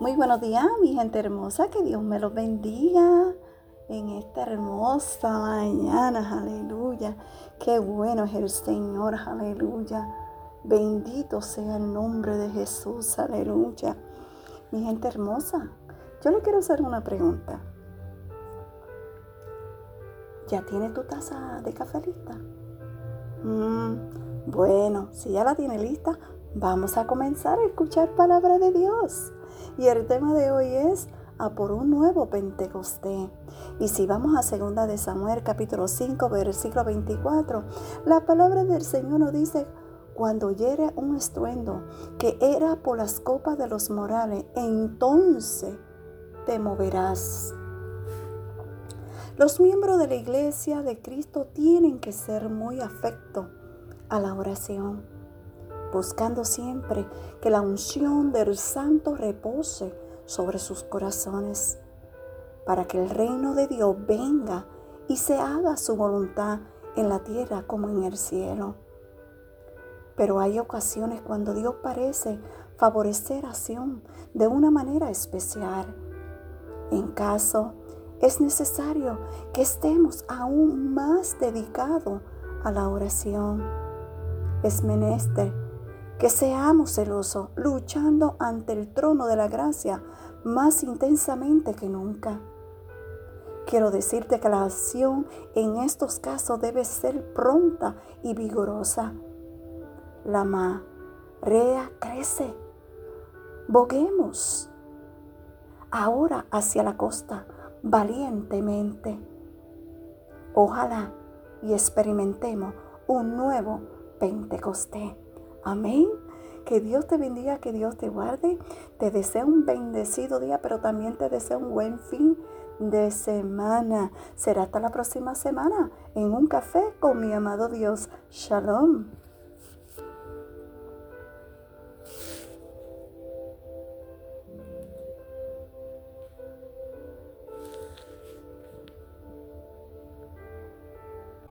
Muy buenos días, mi gente hermosa. Que Dios me los bendiga en esta hermosa mañana. Aleluya. Qué bueno es el Señor. Aleluya. Bendito sea el nombre de Jesús. Aleluya. Mi gente hermosa, yo le quiero hacer una pregunta. ¿Ya tiene tu taza de café lista? Mm, bueno, si ya la tiene lista, vamos a comenzar a escuchar palabra de Dios. Y el tema de hoy es a por un nuevo Pentecostés. Y si vamos a segunda de Samuel capítulo 5 versículo 24, la palabra del Señor nos dice, cuando oyere un estruendo que era por las copas de los morales, entonces te moverás. Los miembros de la iglesia de Cristo tienen que ser muy afectos a la oración buscando siempre que la unción del Santo repose sobre sus corazones, para que el reino de Dios venga y se haga su voluntad en la tierra como en el cielo. Pero hay ocasiones cuando Dios parece favorecer acción de una manera especial. En caso, es necesario que estemos aún más dedicados a la oración. Es menester que seamos celosos, luchando ante el trono de la gracia más intensamente que nunca. Quiero decirte que la acción en estos casos debe ser pronta y vigorosa. La marea crece. Boguemos ahora hacia la costa valientemente. Ojalá y experimentemos un nuevo Pentecostés. Amén. Que Dios te bendiga, que Dios te guarde. Te deseo un bendecido día, pero también te deseo un buen fin de semana. Será hasta la próxima semana en un café con mi amado Dios. Shalom.